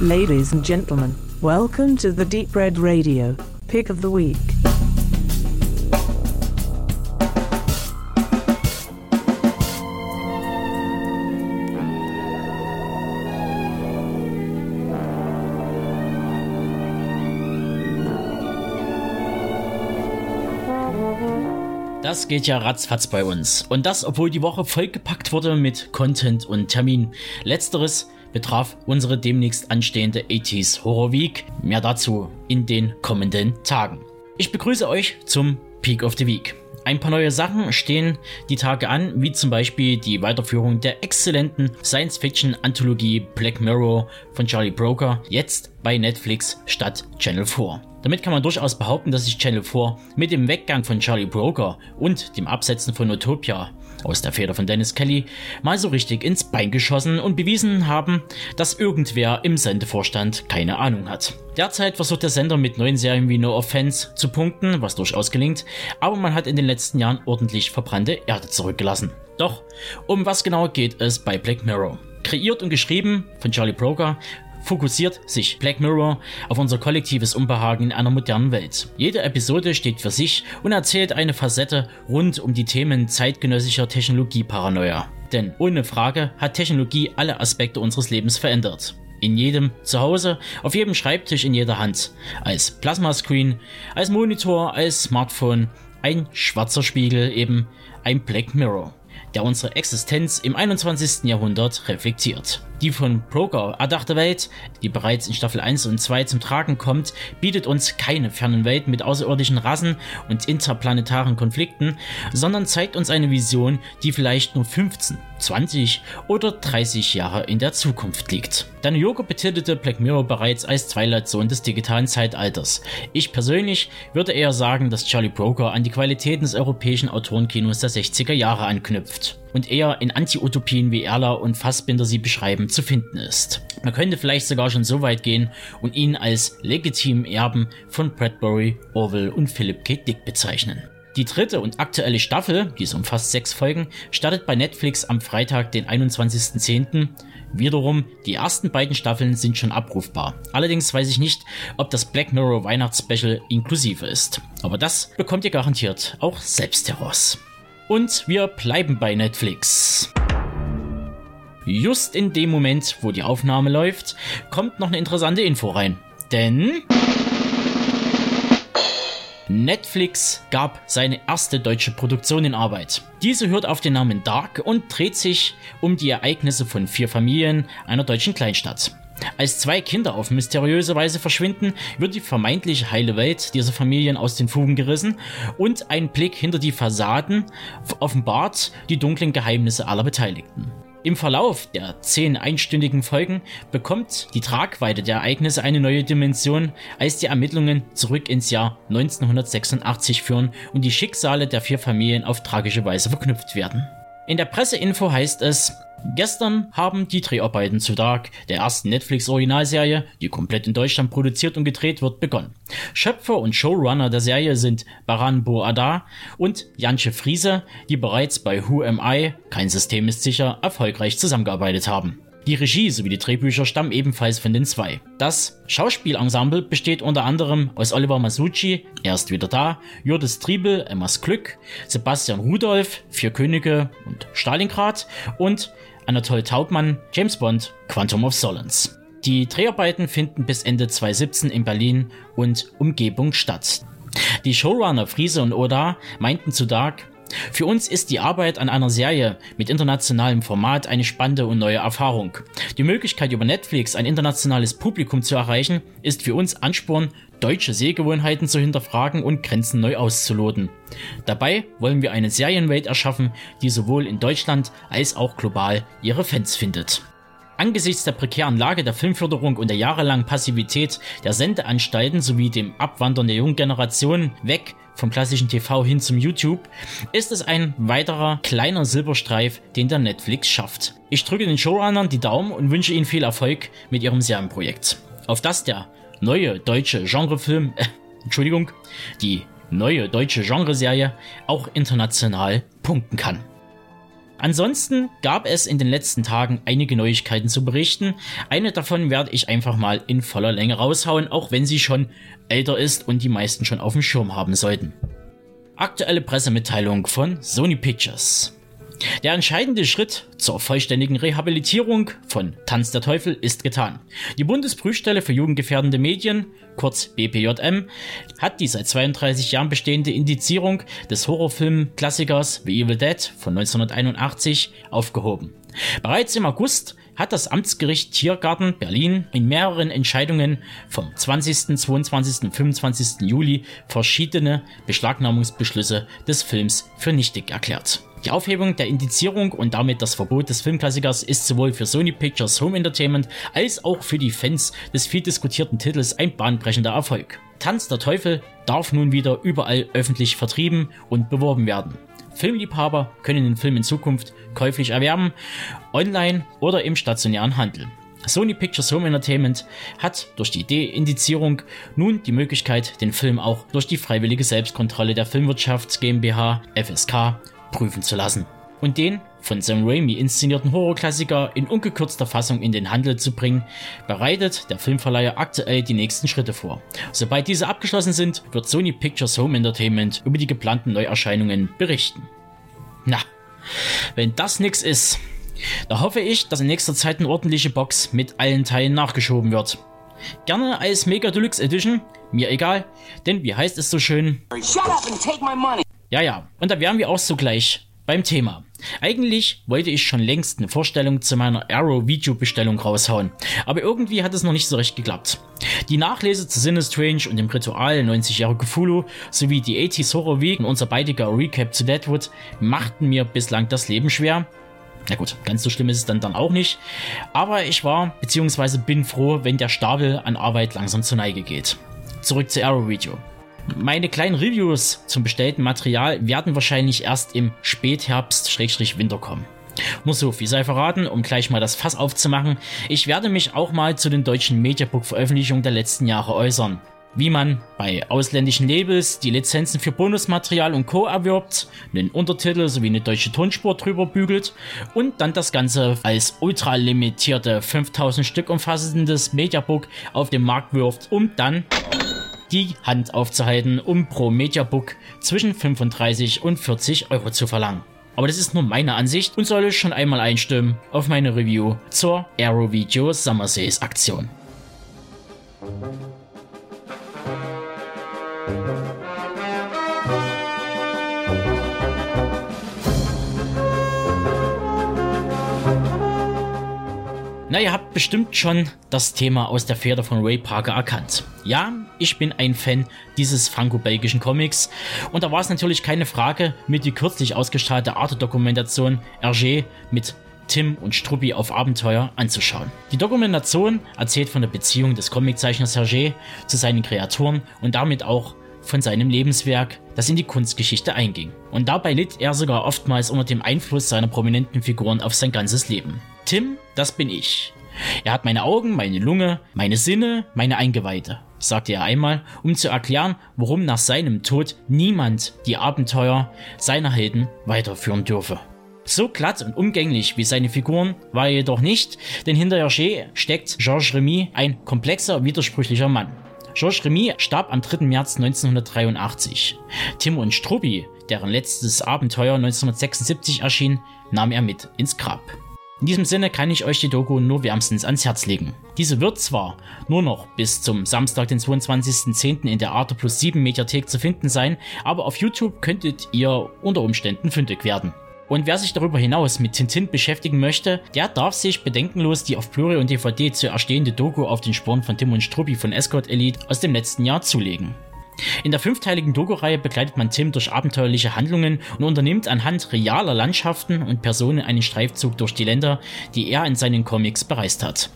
Ladies and gentlemen, welcome to the Deep Red Radio Pick of the Week. Das geht ja ratzfatz bei uns. Und das, obwohl die Woche vollgepackt wurde mit Content und Termin. Letzteres betraf unsere demnächst anstehende 80s Horror Week. Mehr dazu in den kommenden Tagen. Ich begrüße euch zum Peak of the Week. Ein paar neue Sachen stehen die Tage an, wie zum Beispiel die Weiterführung der exzellenten Science-Fiction-Anthologie Black Mirror von Charlie Broker, jetzt bei Netflix statt Channel 4. Damit kann man durchaus behaupten, dass sich Channel 4 mit dem Weggang von Charlie Broker und dem Absetzen von Utopia aus der Feder von Dennis Kelly mal so richtig ins Bein geschossen und bewiesen haben, dass irgendwer im Sendevorstand keine Ahnung hat. Derzeit versucht der Sender mit neuen Serien wie No Offense zu punkten, was durchaus gelingt, aber man hat in den letzten Jahren ordentlich verbrannte Erde zurückgelassen. Doch, um was genau geht es bei Black Mirror? Kreiert und geschrieben von Charlie Broker fokussiert sich Black Mirror auf unser kollektives Unbehagen in einer modernen Welt. Jede Episode steht für sich und erzählt eine Facette rund um die Themen zeitgenössischer Technologieparanoia. Denn ohne Frage hat Technologie alle Aspekte unseres Lebens verändert. In jedem Zuhause, auf jedem Schreibtisch, in jeder Hand. Als Plasmascreen, als Monitor, als Smartphone, ein schwarzer Spiegel, eben ein Black Mirror, der unsere Existenz im 21. Jahrhundert reflektiert. Die von Broker erdachte Welt, die bereits in Staffel 1 und 2 zum Tragen kommt, bietet uns keine fernen Welten mit außerirdischen Rassen und interplanetaren Konflikten, sondern zeigt uns eine Vision, die vielleicht nur 15, 20 oder 30 Jahre in der Zukunft liegt. Daniel Yoga betitelte Black Mirror bereits als Twilight Zone des digitalen Zeitalters. Ich persönlich würde eher sagen, dass Charlie Broker an die Qualitäten des europäischen Autorenkinos der 60er Jahre anknüpft und eher in Anti-Utopien wie Erler und Fassbinder sie beschreiben zu finden ist. Man könnte vielleicht sogar schon so weit gehen und ihn als legitimen Erben von Bradbury, Orwell und Philip K. Dick bezeichnen. Die dritte und aktuelle Staffel, die umfasst sechs Folgen, startet bei Netflix am Freitag, den 21.10. Wiederum, die ersten beiden Staffeln sind schon abrufbar. Allerdings weiß ich nicht, ob das Black Mirror Weihnachtsspecial inklusive ist. Aber das bekommt ihr garantiert auch selbst heraus. Und wir bleiben bei Netflix. Just in dem Moment, wo die Aufnahme läuft, kommt noch eine interessante Info rein. Denn Netflix gab seine erste deutsche Produktion in Arbeit. Diese hört auf den Namen Dark und dreht sich um die Ereignisse von vier Familien einer deutschen Kleinstadt. Als zwei Kinder auf mysteriöse Weise verschwinden, wird die vermeintlich heile Welt dieser Familien aus den Fugen gerissen und ein Blick hinter die Fassaden offenbart die dunklen Geheimnisse aller Beteiligten. Im Verlauf der zehn einstündigen Folgen bekommt die Tragweite der Ereignisse eine neue Dimension, als die Ermittlungen zurück ins Jahr 1986 führen und die Schicksale der vier Familien auf tragische Weise verknüpft werden. In der Presseinfo heißt es, Gestern haben die Dreharbeiten zu Dark, der ersten Netflix-Originalserie, die komplett in Deutschland produziert und gedreht wird, begonnen. Schöpfer und Showrunner der Serie sind Baran Boada und Janche Friese, die bereits bei Who Am I, kein System ist sicher, erfolgreich zusammengearbeitet haben. Die Regie sowie die Drehbücher stammen ebenfalls von den zwei. Das Schauspielensemble besteht unter anderem aus Oliver Masucci, er ist wieder da, Jurdes Triebel, Emmas Glück, Sebastian Rudolph, Vier Könige und Stalingrad und Anatole Taubmann, James Bond, Quantum of Solace. Die Dreharbeiten finden bis Ende 2017 in Berlin und Umgebung statt. Die Showrunner Friese und Oda meinten zu Dark, für uns ist die Arbeit an einer Serie mit internationalem Format eine spannende und neue Erfahrung. Die Möglichkeit über Netflix ein internationales Publikum zu erreichen, ist für uns Ansporn, deutsche Sehgewohnheiten zu hinterfragen und Grenzen neu auszuloten. Dabei wollen wir eine Serienwelt erschaffen, die sowohl in Deutschland als auch global ihre Fans findet. Angesichts der prekären Lage der Filmförderung und der jahrelangen Passivität der Sendeanstalten sowie dem Abwandern der jungen Generation weg vom klassischen TV hin zum YouTube, ist es ein weiterer kleiner Silberstreif, den der Netflix schafft. Ich drücke den Showrunnern die Daumen und wünsche ihnen viel Erfolg mit ihrem Serienprojekt. Auf das der neue deutsche Genrefilm, äh, Entschuldigung, die neue deutsche Genreserie auch international punkten kann. Ansonsten gab es in den letzten Tagen einige Neuigkeiten zu berichten. Eine davon werde ich einfach mal in voller Länge raushauen, auch wenn sie schon älter ist und die meisten schon auf dem Schirm haben sollten. Aktuelle Pressemitteilung von Sony Pictures. Der entscheidende Schritt zur vollständigen Rehabilitierung von Tanz der Teufel ist getan. Die Bundesprüfstelle für jugendgefährdende Medien, kurz BPJM, hat die seit 32 Jahren bestehende Indizierung des Horrorfilm-Klassikers The Evil Dead von 1981 aufgehoben. Bereits im August hat das Amtsgericht Tiergarten Berlin in mehreren Entscheidungen vom 20., 22. und 25. Juli verschiedene Beschlagnahmungsbeschlüsse des Films für nichtig erklärt. Die Aufhebung der Indizierung und damit das Verbot des Filmklassikers ist sowohl für Sony Pictures Home Entertainment als auch für die Fans des viel diskutierten Titels ein bahnbrechender Erfolg. Tanz der Teufel darf nun wieder überall öffentlich vertrieben und beworben werden. Filmliebhaber können den Film in Zukunft käuflich erwerben, online oder im stationären Handel. Sony Pictures Home Entertainment hat durch die Deindizierung nun die Möglichkeit, den Film auch durch die freiwillige Selbstkontrolle der Filmwirtschafts GmbH FSK prüfen zu lassen und den von Sam Raimi inszenierten Horrorklassiker in ungekürzter Fassung in den Handel zu bringen, bereitet der Filmverleiher aktuell die nächsten Schritte vor. Sobald diese abgeschlossen sind, wird Sony Pictures Home Entertainment über die geplanten Neuerscheinungen berichten. Na, wenn das nix ist, da hoffe ich, dass in nächster Zeit eine ordentliche Box mit allen Teilen nachgeschoben wird. Gerne als Mega Deluxe Edition, mir egal, denn wie heißt es so schön? Ja, ja, und da wären wir auch sogleich beim Thema. Eigentlich wollte ich schon längst eine Vorstellung zu meiner Arrow Videobestellung raushauen, aber irgendwie hat es noch nicht so recht geklappt. Die Nachlese zu Sinne Strange und dem Ritual 90 Jahre Cthulhu sowie die 80s Horror Week und unser beidiger Recap zu Deadwood machten mir bislang das Leben schwer. Na gut, ganz so schlimm ist es dann, dann auch nicht. Aber ich war bzw. bin froh, wenn der Stapel an Arbeit langsam zur Neige geht. Zurück zu Arrow Video. Meine kleinen Reviews zum bestellten Material werden wahrscheinlich erst im Spätherbst-Winter kommen. Nur so viel sei verraten, um gleich mal das Fass aufzumachen. Ich werde mich auch mal zu den deutschen Mediabook-Veröffentlichungen der letzten Jahre äußern. Wie man bei ausländischen Labels die Lizenzen für Bonusmaterial und Co. erwirbt, einen Untertitel sowie eine deutsche Tonspur drüber bügelt und dann das Ganze als ultra limitierte 5000 Stück umfassendes Mediabook auf den Markt wirft, um dann die Hand aufzuhalten, um pro Mediabook zwischen 35 und 40 Euro zu verlangen. Aber das ist nur meine Ansicht und soll schon einmal einstimmen auf meine Review zur Aero Video Summer Sales Aktion. Na, ihr habt bestimmt schon das Thema aus der Feder von Ray Parker erkannt. Ja, ich bin ein Fan dieses franco-belgischen Comics und da war es natürlich keine Frage, mit die kürzlich ausgestrahlte Arte-Dokumentation Hergé mit Tim und Struppi auf Abenteuer anzuschauen. Die Dokumentation erzählt von der Beziehung des Comiczeichners Hergé zu seinen Kreaturen und damit auch von seinem Lebenswerk, das in die Kunstgeschichte einging. Und dabei litt er sogar oftmals unter dem Einfluss seiner prominenten Figuren auf sein ganzes Leben. Tim, das bin ich. Er hat meine Augen, meine Lunge, meine Sinne, meine Eingeweide, sagte er einmal, um zu erklären, warum nach seinem Tod niemand die Abenteuer seiner Helden weiterführen dürfe. So glatt und umgänglich wie seine Figuren war er jedoch nicht, denn hinter Hergé steckt Georges Remy, ein komplexer, widersprüchlicher Mann. Georges Remy starb am 3. März 1983. Tim und Struppi, deren letztes Abenteuer 1976 erschien, nahm er mit ins Grab. In diesem Sinne kann ich euch die Doku nur wärmstens ans Herz legen. Diese wird zwar nur noch bis zum Samstag, den 22.10. in der Arte Plus 7 Mediathek zu finden sein, aber auf YouTube könntet ihr unter Umständen fündig werden. Und wer sich darüber hinaus mit Tintin beschäftigen möchte, der darf sich bedenkenlos die auf Blu-ray und DVD zu erstehende Doku auf den Sporen von Tim und Struppi von Escort Elite aus dem letzten Jahr zulegen. In der fünfteiligen Doku-Reihe begleitet man Tim durch abenteuerliche Handlungen und unternimmt anhand realer Landschaften und Personen einen Streifzug durch die Länder, die er in seinen Comics bereist hat.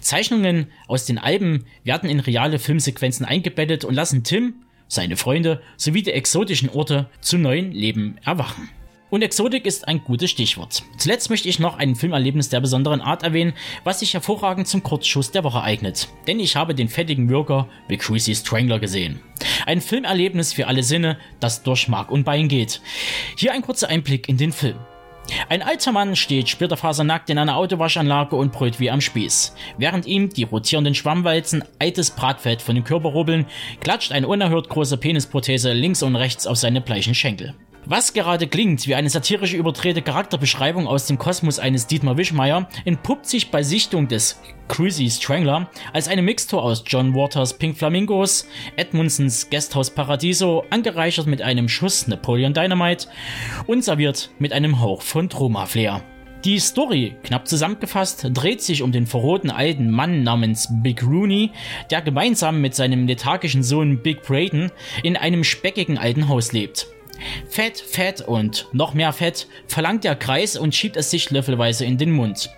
Zeichnungen aus den Alben werden in reale Filmsequenzen eingebettet und lassen Tim, seine Freunde sowie die exotischen Orte zu neuen Leben erwachen. Und Exotik ist ein gutes Stichwort. Zuletzt möchte ich noch ein Filmerlebnis der besonderen Art erwähnen, was sich hervorragend zum Kurzschuss der Woche eignet. Denn ich habe den fettigen Würger The Greasy Strangler gesehen. Ein Filmerlebnis für alle Sinne, das durch Mark und Bein geht. Hier ein kurzer Einblick in den Film. Ein alter Mann steht splitterfasernackt in einer Autowaschanlage und brüllt wie am Spieß. Während ihm die rotierenden Schwammwalzen altes Bratfett von dem Körper rubbeln, klatscht eine unerhört große Penisprothese links und rechts auf seine bleichen Schenkel. Was gerade klingt wie eine satirische überdrehte Charakterbeschreibung aus dem Kosmos eines Dietmar Wischmeier, entpuppt sich bei Sichtung des Cruisy Strangler als eine Mixtur aus John Waters Pink Flamingos, Edmundsons Guesthouse Paradiso, angereichert mit einem Schuss Napoleon Dynamite und serviert mit einem Hauch von Troma Flair. Die Story, knapp zusammengefasst, dreht sich um den verroten alten Mann namens Big Rooney, der gemeinsam mit seinem lethargischen Sohn Big Brayden in einem speckigen alten Haus lebt. Fett, Fett und noch mehr Fett verlangt der Kreis und schiebt es sich löffelweise in den Mund.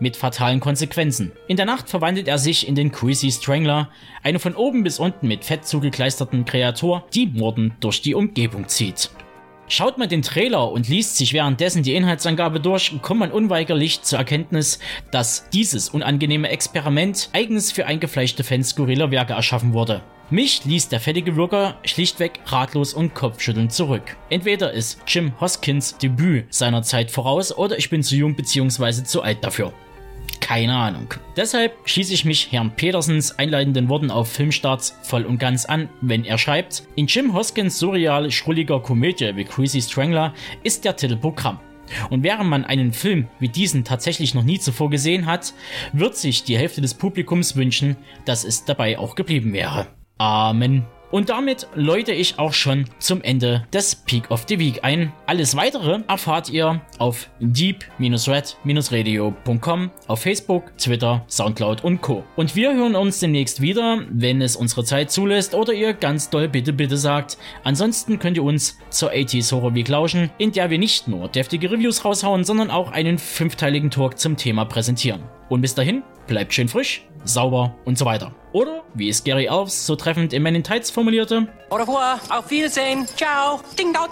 Mit fatalen Konsequenzen. In der Nacht verwandelt er sich in den Queasy Strangler, eine von oben bis unten mit Fett zugekleisterten Kreatur, die mordend durch die Umgebung zieht. Schaut man den Trailer und liest sich währenddessen die Inhaltsangabe durch, kommt man unweigerlich zur Erkenntnis, dass dieses unangenehme Experiment eigens für eingefleischte Fans skurriler Werke erschaffen wurde. Mich ließ der fettige Würger schlichtweg ratlos und kopfschüttelnd zurück. Entweder ist Jim Hoskins Debüt seiner Zeit voraus oder ich bin zu jung bzw. zu alt dafür. Keine Ahnung. Deshalb schließe ich mich Herrn Petersens einleitenden Worten auf Filmstarts voll und ganz an, wenn er schreibt, in Jim Hoskins surreal schrulliger Komödie wie Crazy Strangler ist der Titel Programm. Und während man einen Film wie diesen tatsächlich noch nie zuvor gesehen hat, wird sich die Hälfte des Publikums wünschen, dass es dabei auch geblieben wäre. Amen. Und damit läute ich auch schon zum Ende des Peak of the Week ein. Alles weitere erfahrt ihr auf deep-red-radio.com, auf Facebook, Twitter, Soundcloud und Co. Und wir hören uns demnächst wieder, wenn es unsere Zeit zulässt oder ihr ganz doll bitte bitte sagt. Ansonsten könnt ihr uns zur 80s Horror Week lauschen, in der wir nicht nur deftige Reviews raushauen, sondern auch einen fünfteiligen Talk zum Thema präsentieren. Und bis dahin, bleibt schön frisch, sauber und so weiter. Oder, wie es Gary Alves so treffend in Men in Tights formulierte, Au revoir, auf Wiedersehen, ciao, ding dao